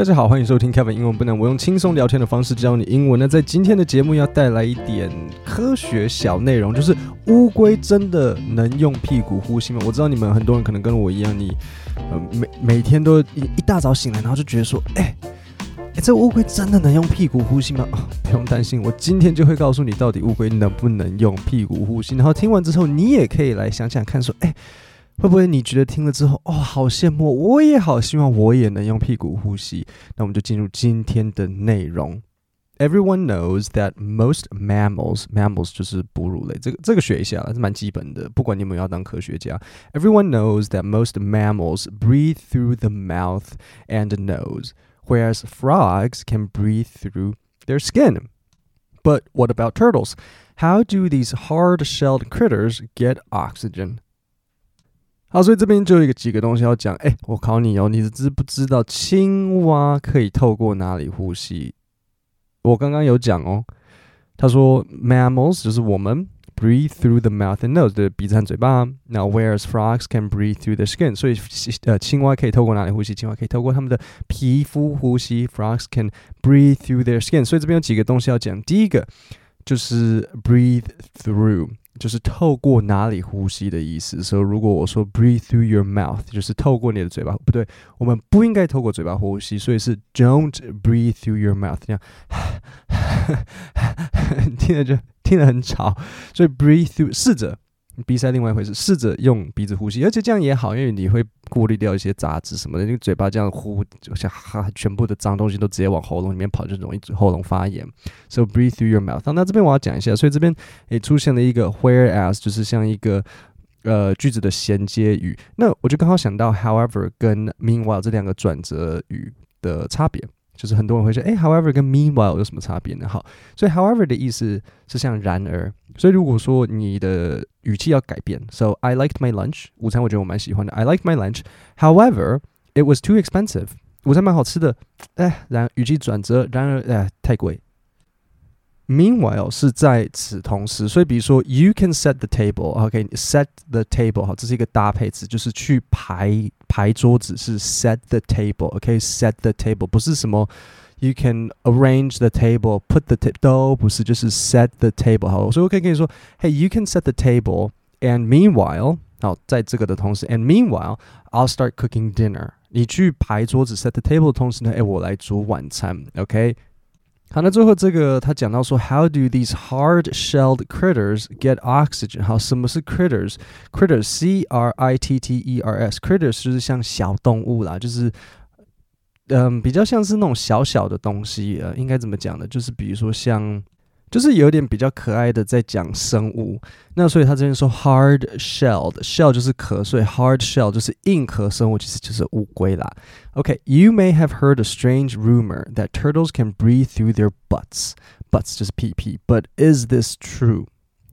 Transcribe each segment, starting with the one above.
大家好，欢迎收听 Kevin 英文不难。我用轻松聊天的方式教你英文。那在今天的节目要带来一点科学小内容，就是乌龟真的能用屁股呼吸吗？我知道你们很多人可能跟我一样，你呃每每天都一一大早醒来，然后就觉得说，哎，哎，这乌龟真的能用屁股呼吸吗？哦，不用担心，我今天就会告诉你到底乌龟能不能用屁股呼吸。然后听完之后，你也可以来想想看，说，哎。会不会你觉得听了之后，哦，好羡慕，我也好希望我也能用屁股呼吸。那我们就进入今天的内容。Everyone knows that most mammals, mammals 就是哺乳类，这个这个学一下，是蛮基本的。不管你们要当科学家，Everyone knows that most mammals breathe through the mouth and nose, whereas frogs can breathe through their skin. But what about turtles? How do these hard-shelled critters get oxygen? 好，所以这边就有一个几个东西要讲。哎，我考你哦，你知不知道青蛙可以透过哪里呼吸？我刚刚有讲哦，他说 mammals 就是我们 breathe through the mouth and nose 的鼻子和嘴巴。Now whereas frogs can breathe through the skin，所以呃，青蛙可以透过哪里呼吸？青蛙可以透过它们的皮肤呼吸。Frogs can breathe through their skin。所以这边有几个东西要讲。第一个就是 breathe through。就是透过哪里呼吸的意思。所以如果我说 breathe through your mouth，就是透过你的嘴巴，不对，我们不应该透过嘴巴呼吸，所以是 don't breathe through your mouth。这样，听着就听得很吵，所以 breathe through 试着。鼻塞另外一回事，试着用鼻子呼吸，而且这样也好，因为你会过滤掉一些杂质什么的。你嘴巴这样呼，就像哈，全部的脏东西都直接往喉咙里面跑，就容易喉咙发炎。So breathe through your mouth。那这边我要讲一下，所以这边也出现了一个 whereas，就是像一个呃句子的衔接语。那我就刚好想到 however 跟 meanwhile 这两个转折语的差别。就是很多人会说，哎，however 跟 meanwhile 有什么差别呢？好，所以 however 的意思是像然而，所以如果说你的语气要改变，so I liked my lunch，午餐我觉得我蛮喜欢的，I liked my lunch，however it was too expensive，午餐蛮好吃的，哎，然语气转折，然而哎太贵。 Meanwhile 是在此同时，所以比如说，you can set the table，OK，set the table，好，这是一个搭配词，就是去排排桌子，是 set the table，OK，set the table，不是什么 you can arrange the table，put the table 都不是，就是 set the table，好，所以我可以跟你说，Hey，you can set the table，and meanwhile，好，在这个的同时，and meanwhile，I'll start cooking dinner，你去排桌子 set the table 的同时呢，哎，我来煮晚餐，OK。 好，那最后这个他讲到说，How do these hard-shelled critters get oxygen？好，什么是 critters？critters，c r i t t e r s，critters 就是像小动物啦，就是嗯，比较像是那种小小的东西，呃，应该怎么讲呢？就是比如说像。就是有点比较可爱的在讲生物，那所以他这边说 hard shelled shell 就是壳，所以 hard shell 就是硬壳生物，其实就是乌龟啦。OK，you、okay, may have heard a strange rumor that turtles can breathe through their butts. Butts 就是屁屁，but is this true？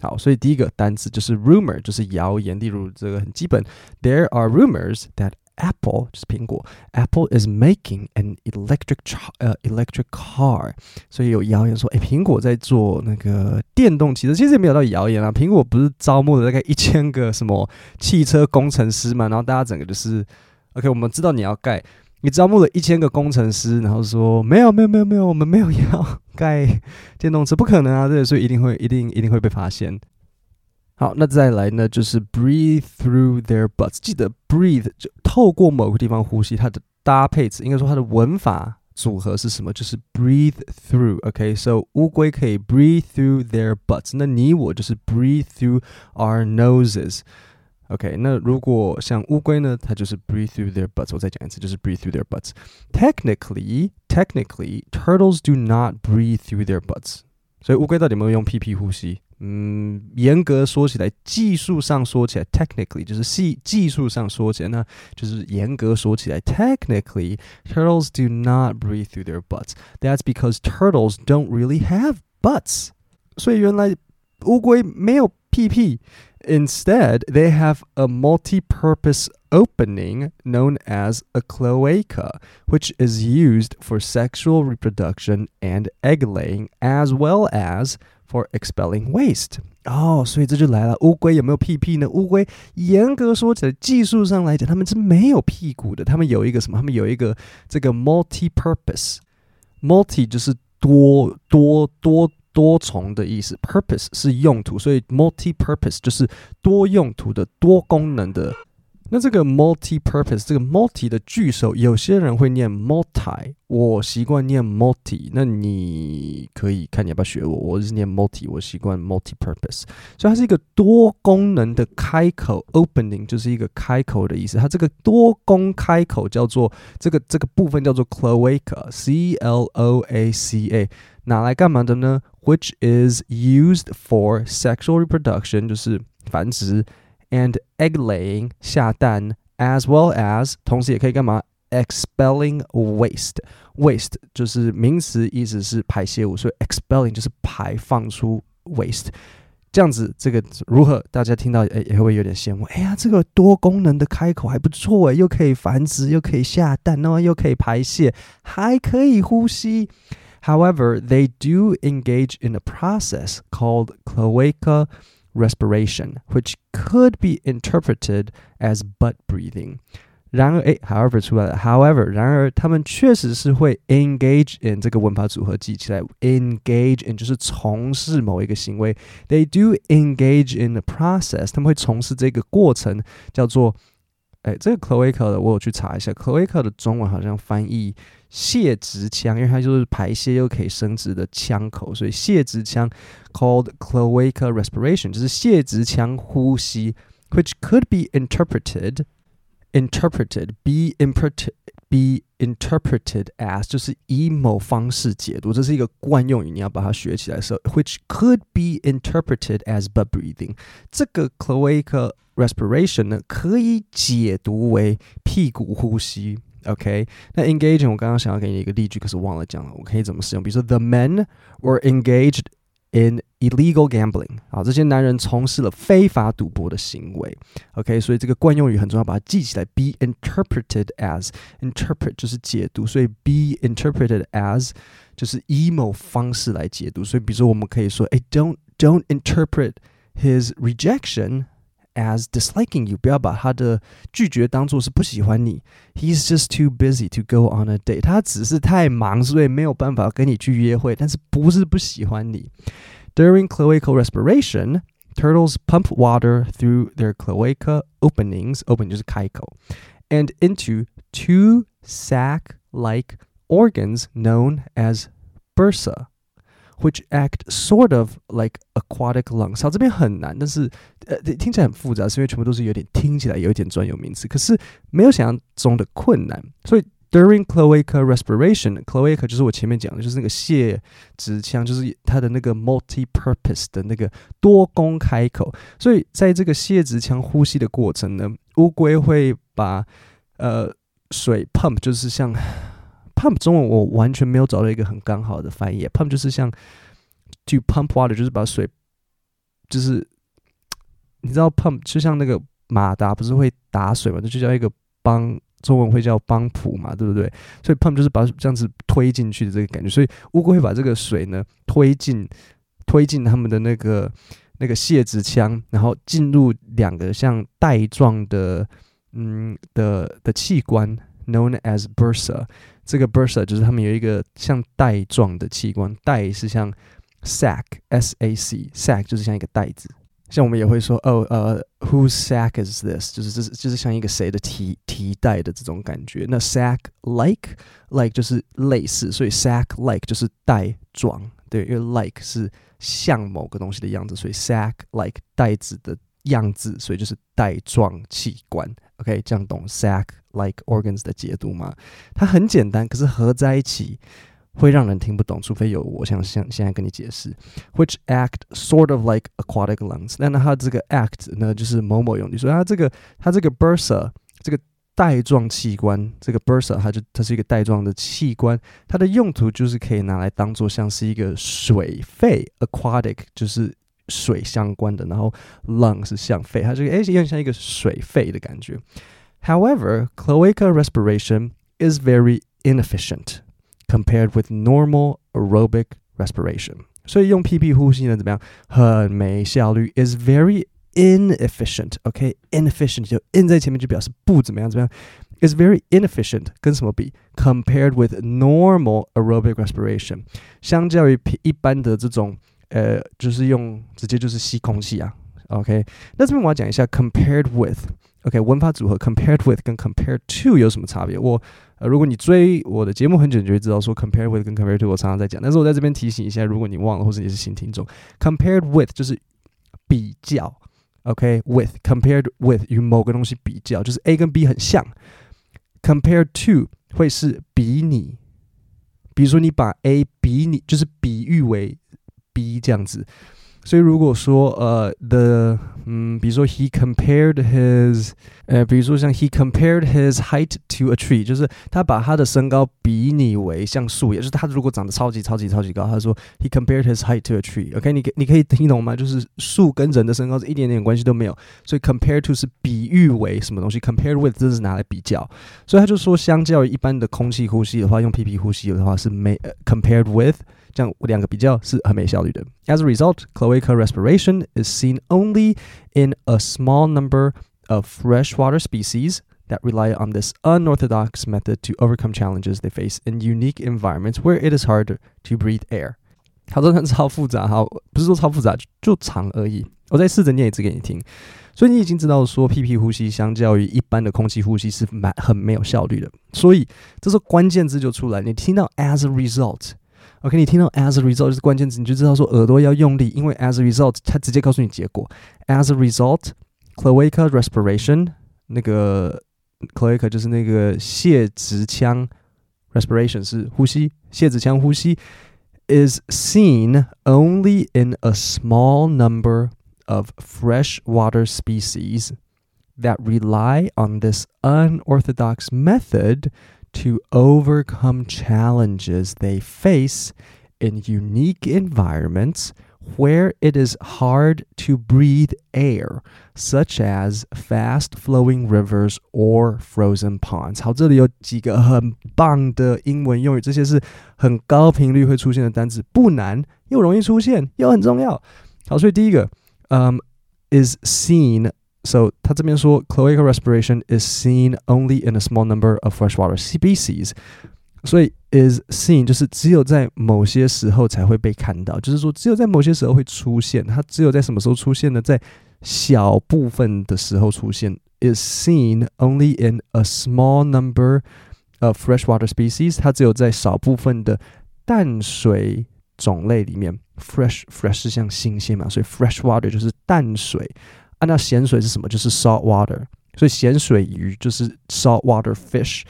好，所以第一个单词就是 rumor，就是谣言。例如这个很基本，there are rumors that Apple 就是苹果，Apple is making an electric 呃、uh, electric car，所以有谣言说，诶，苹果在做那个电动汽车，其实也没有到谣言啊。苹果不是招募了大概一千个什么汽车工程师嘛，然后大家整个就是，OK，我们知道你要盖，你招募了一千个工程师，然后说没有没有没有没有，我们没有要 盖电动车，不可能啊，对，所以一定会一定一定会被发现。好，那再来呢，就是 breathe through their butts。记得 breathe 就透过某个地方呼吸，它的搭配词应该说它的文法组合是什么？就是 breathe through。OK，so、okay? 乌龟可以 breathe through their butts，那你我就是 breathe through our noses。OK，那如果像乌龟呢，它就是 breathe through their butts。我再讲一次，就是 breathe through their butts。Technically, technically, turtles do not breathe through their butts。 所以乌龟到底有没有用屁屁呼吸？嗯，严格说起来，技术上说起来，technically 就是技技术上说起来，那就是严格说起来，technically turtles do not breathe through their butts. That's because turtles don't really have butts. 所以原来乌龟没有 屁屁。Instead, they have a multi-purpose opening known as a cloaca, which is used for sexual reproduction and egg laying, as well as for expelling waste. 哦，所以这就来了，乌龟有没有屁屁呢？乌龟严格说起来，技术上来讲，它们是没有屁股的。它们有一个什么？它们有一个这个 multi-purpose，multi 就是多多多 多重的意思，purpose 是用途，所以 multi-purpose 就是多用途的、多功能的。那这个 multi-purpose 这个 multi 的句首，有些人会念 multi，我习惯念 multi。那你可以看你要不要学我，我是念 multi，我习惯 multi-purpose。所以它是一个多功能的开口，opening 就是一个开口的意思。它这个多功开口叫做这个这个部分叫做 cloaca，c l o a c a，拿来干嘛的呢？Which is used for sexual reproduction，就是繁殖。and egg laying 下蛋，as well as 同时也可以干嘛？expelling waste waste 就是名词，意思是排泄物，所以 expelling 就是排放出 waste。这样子，这个如何？大家听到诶也会有点羡慕。哎呀，这个多功能的开口还不错诶，又可以繁殖，又可以下蛋，然后又可以排泄，还可以呼吸。However, they do engage in a process called cloaca respiration, which could be interpreted as butt breathing。然而，诶，however 出来了，however，然而他们确实是会 engage in 这个文法组合记起来，engage in 就是从事某一个行为，they do engage in the process，他们会从事这个过程，叫做。哎，这个 cloaca 的我有去查一下，cloaca 的中文好像翻译 泄殖腔，因为它就是排泄又可以生殖的腔口，所以泄殖腔 called cloaca respiration 就是泄殖腔呼吸，which could be interpreted interpreted be interpret be interpreted as 就是以某方式解读，这是一个惯用语，你要把它学起来的时候，which could be interpreted as but breathing 这个 cloaca respiration 呢，可以解读为屁股呼吸。OK，那 engaging 我刚刚想要给你一个例句，可是忘了讲了。我可以怎么使用？比如说，The men were engaged in illegal gambling。啊，这些男人从事了非法赌博的行为。OK，所以这个惯用语很重要，把它记起来。Be interpreted as interpret 就是解读，所以 be interpreted as 就是以某方式来解读。所以，比如说，我们可以说，哎，Don't don't interpret his rejection。 As disliking you，不要把他的拒绝当做是不喜欢你。He's just too busy to go on a date。他只是太忙，所以没有办法跟你去约会。但是不是不喜欢你？During cloacal respiration, turtles pump water through their cloaca openings. Open 就是开口，and into two sac-like organs known as bursa Which act sort of like aquatic lungs。好，这边很难，但是呃，听起来很复杂，是因为全部都是有点听起来有一点专有名词，可是没有想象中的困难。所以 during cloaca respiration，cloaca 就是我前面讲的，就是那个泄殖腔，就是它的那个 multi-purpose 的那个多功开口。所以在这个泄殖腔呼吸的过程呢，乌龟会把呃水 pump，就是像。Pump 中文我完全没有找到一个很刚好的翻译。pump 就是像就 pump water，就是把水，就是你知道 pump 就像那个马达不是会打水嘛，那就叫一个帮，中文会叫帮浦嘛，对不对？所以 pump 就是把这样子推进去的这个感觉。所以乌龟会把这个水呢推进，推进他们的那个那个泄殖腔，然后进入两个像带状的嗯的的器官，known as bursa。这个 bursa 就是他们有一个像袋状的器官，袋是像 sac，s a c，sac 就是像一个袋子。像我们也会说，哦，呃，whose sac is this？就是这是就是像一个谁的提提袋的这种感觉。那 sac-like，like 就是类似，所以 sac-like 就是袋状，对，因为 like 是像某个东西的样子，所以 sac-like 袋子的样子，所以就是袋状器官。OK，这样懂 sac-like organs 的解读吗？它很简单，可是合在一起会让人听不懂，除非有我想像现在跟你解释。Which act sort of like aquatic lungs？那它这个 act 呢，就是某某用你说它这个它这个 bursa 这个带状器官，这个 bursa 它就它是一个带状的器官，它的用途就是可以拿来当做像是一个水肺 aquatic，就是水相关的，然后 lung 是像肺，它这个诶有点像一个水肺的感觉。However, cloaca respiration is very inefficient compared with normal aerobic respiration. 所以用屁屁呼吸呢，怎么样？很没效率，is very inefficient. OK，inefficient、okay? 就 in 在前面就表示不怎么样，怎么样？is very inefficient，跟什么比？Compared with normal aerobic respiration，相较于一般的这种， 呃，就是用直接就是吸空气啊。OK，那这边我要讲一下 compared with。OK，文法组合 compared with 跟 compared to 有什么差别？我呃，如果你追我的节目很久，你就会知道说 compared with 跟 compared to 我常常在讲。但是我在这边提醒一下，如果你忘了或者你是新听众，compared with 就是比较，OK，with compared with 与某个东西比较，就是 A 跟 B 很像。compared to 会是比拟，比如说你把 A 比拟，就是比喻为 B 这样子。所以如果说呃，the 嗯，比如说 he compared his 呃，比如说像 he compared his height to a tree，就是他把他的身高比拟为像树，也就是他如果长得超级超级超级高，他说 he compared his height to a tree。OK，你你可以听懂吗？就是树跟人的身高是一点点关系都没有，所以 compared to 是比喻为什么东西，compared with 这是拿来比较，所以他就说，相较于一般的空气呼吸的话，用屁屁呼吸的话是没、呃、compared with。这样两个比较是很没效率的。As a result, cloaca respiration is seen only in a small number of freshwater species that rely on this unorthodox method to overcome challenges they face in unique environments where it is hard to breathe air。好多人超复杂，好，不是说超复杂，就长而已。我再试着念一次给你听。所以你已经知道说，屁屁呼吸相较于一般的空气呼吸是蛮很没有效率的。所以这时候关键字就出来，你听到 as a result。OK，你听到 as a result 就是关键词，你就知道说耳朵要用力，因为 as a result 它直接告诉你结果。As a result，cloaca respiration 那个 cloaca 就是那个泻指腔，respiration 是呼吸，泻指腔呼吸 is seen only in a small number of freshwater species that rely on this unorthodox method. To overcome challenges they face in unique environments where it is hard to breathe air, such as fast-flowing rivers or frozen ponds。好，这里有几个很棒的英文用语，这些是很高频率会出现的单词，不难又容易出现，又很重要。好，所以第一个，嗯、um,，is seen。So，他这边说，cloaca respiration is seen only in a small number of freshwater species。 所以，is seen 就是只有在某些时候才会被看到，就是说只有在某些时候会出现。它只有在什么时候出现呢？在小部分的时候出现。is seen only in a small number of freshwater species。它只有在少部分的淡水种类里面。fresh fresh 是像新鲜嘛，所以 freshwater 就是淡水。啊、那咸水是什么？就是 salt water，所以咸水鱼就是 salt water fish，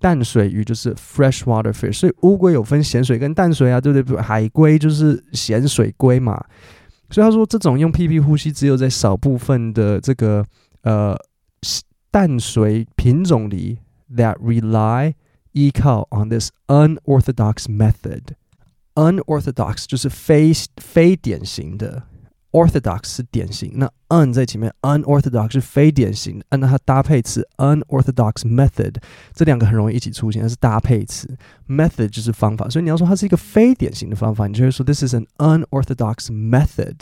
淡水鱼就是 fresh water fish。所以乌龟有分咸水跟淡水啊，对不对？海龟就是咸水龟嘛。所以他说，这种用屁屁呼吸，只有在少部分的这个呃淡水品种里，that rely 依靠 on this unorthodox method。unorthodox 就是非非典型的。Orthodox 是典型，那 un 在前面，unorthodox 是非典型，按照它搭配词 unorthodox method，这两个很容易一起出现，它是搭配词，method 就是方法，所以你要说它是一个非典型的方法，你就会说 this is an unorthodox method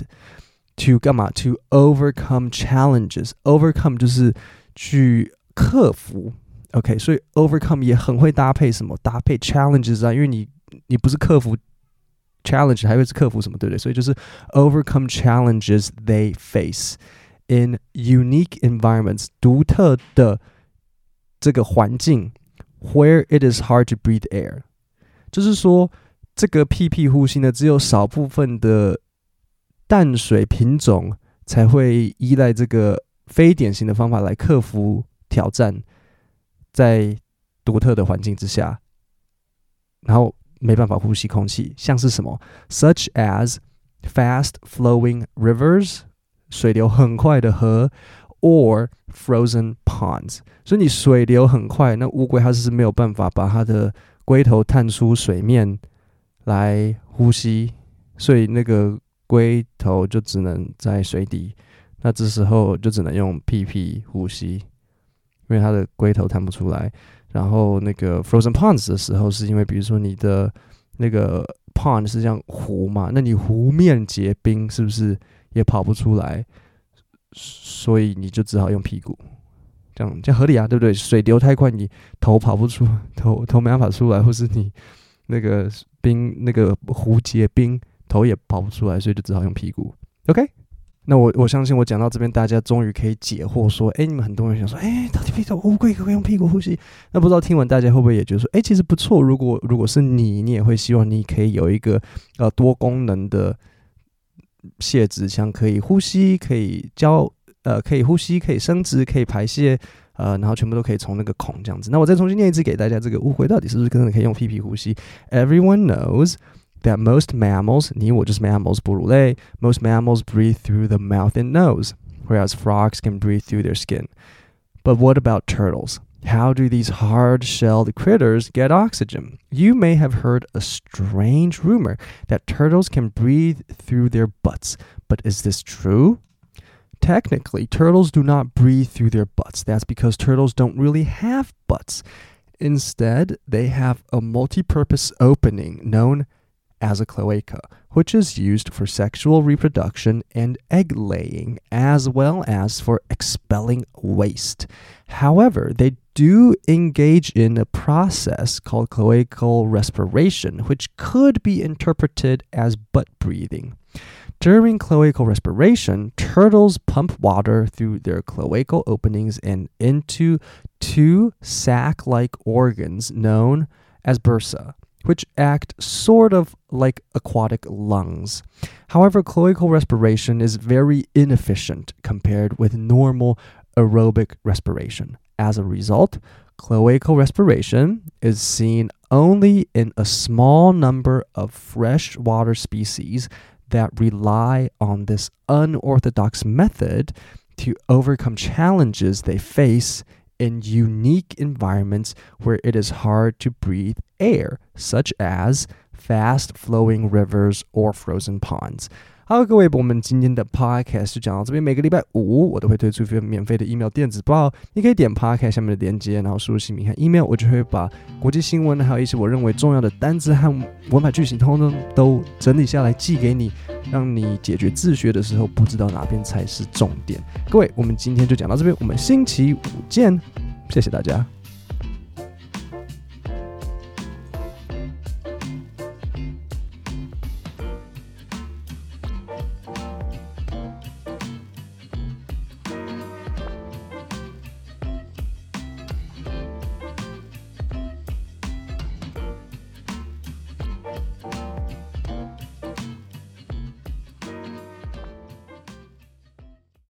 to 干嘛？to overcome challenges，overcome 就是去克服，OK，所以 overcome 也很会搭配什么？搭配 challenges 啊，因为你你不是克服。 challenge 还会是克服什么，对不对？所以就是 overcome challenges they face in unique environments，独特的这个环境，where it is hard to breathe air。就是说，这个屁屁呼吸呢，只有少部分的淡水品种才会依赖这个非典型的方法来克服挑战，在独特的环境之下，然后。没办法呼吸空气，像是什么？Such as fast flowing rivers，水流很快的河，or frozen ponds。所以你水流很快，那乌龟它是没有办法把它的龟头探出水面来呼吸，所以那个龟头就只能在水底，那这时候就只能用屁屁呼吸，因为它的龟头探不出来。然后那个 frozen ponds 的时候，是因为比如说你的那个 pond 是这样湖嘛，那你湖面结冰，是不是也跑不出来？所以你就只好用屁股，这样这样合理啊，对不对？水流太快，你头跑不出，头头没办法出来，或是你那个冰那个湖结冰，头也跑不出来，所以就只好用屁股。OK。那我我相信我讲到这边，大家终于可以解惑说，哎，你们很多人想说，哎，到底为什么乌龟可以用屁股呼吸？那不知道听完大家会不会也觉得说，哎，其实不错。如果如果是你，你也会希望你可以有一个呃多功能的泄殖腔，可以呼吸，可以交呃可以呼吸，可以生殖，可以排泄，呃，然后全部都可以从那个孔这样子。那我再重新念一次给大家，这个乌龟到底是不是真的可以用屁屁呼吸？Everyone knows. that most mammals, 你我就是 mammals, 哺乳类, most mammals breathe through the mouth and nose, whereas frogs can breathe through their skin. But what about turtles? How do these hard-shelled critters get oxygen? You may have heard a strange rumor that turtles can breathe through their butts, but is this true? Technically, turtles do not breathe through their butts. That's because turtles don't really have butts. Instead, they have a multi-purpose opening known as a cloaca, which is used for sexual reproduction and egg laying, as well as for expelling waste. However, they do engage in a process called cloacal respiration, which could be interpreted as butt breathing. During cloacal respiration, turtles pump water through their cloacal openings and into two sac like organs known as bursa which act sort of like aquatic lungs. However, cloacal respiration is very inefficient compared with normal aerobic respiration. As a result, cloacal respiration is seen only in a small number of freshwater species that rely on this unorthodox method to overcome challenges they face in unique environments where it is hard to breathe air, such as fast flowing rivers or frozen ponds. 好，各位，我们今天的 podcast 就讲到这边。每个礼拜五，我都会推出一份免费的 email 电子报，你可以点 podcast 下面的链接，然后输入姓名和 email，我就会把国际新闻还有一些我认为重要的单词和文法句型，通通都整理下来寄给你，让你解决自学的时候不知道哪边才是重点。各位，我们今天就讲到这边，我们星期五见，谢谢大家。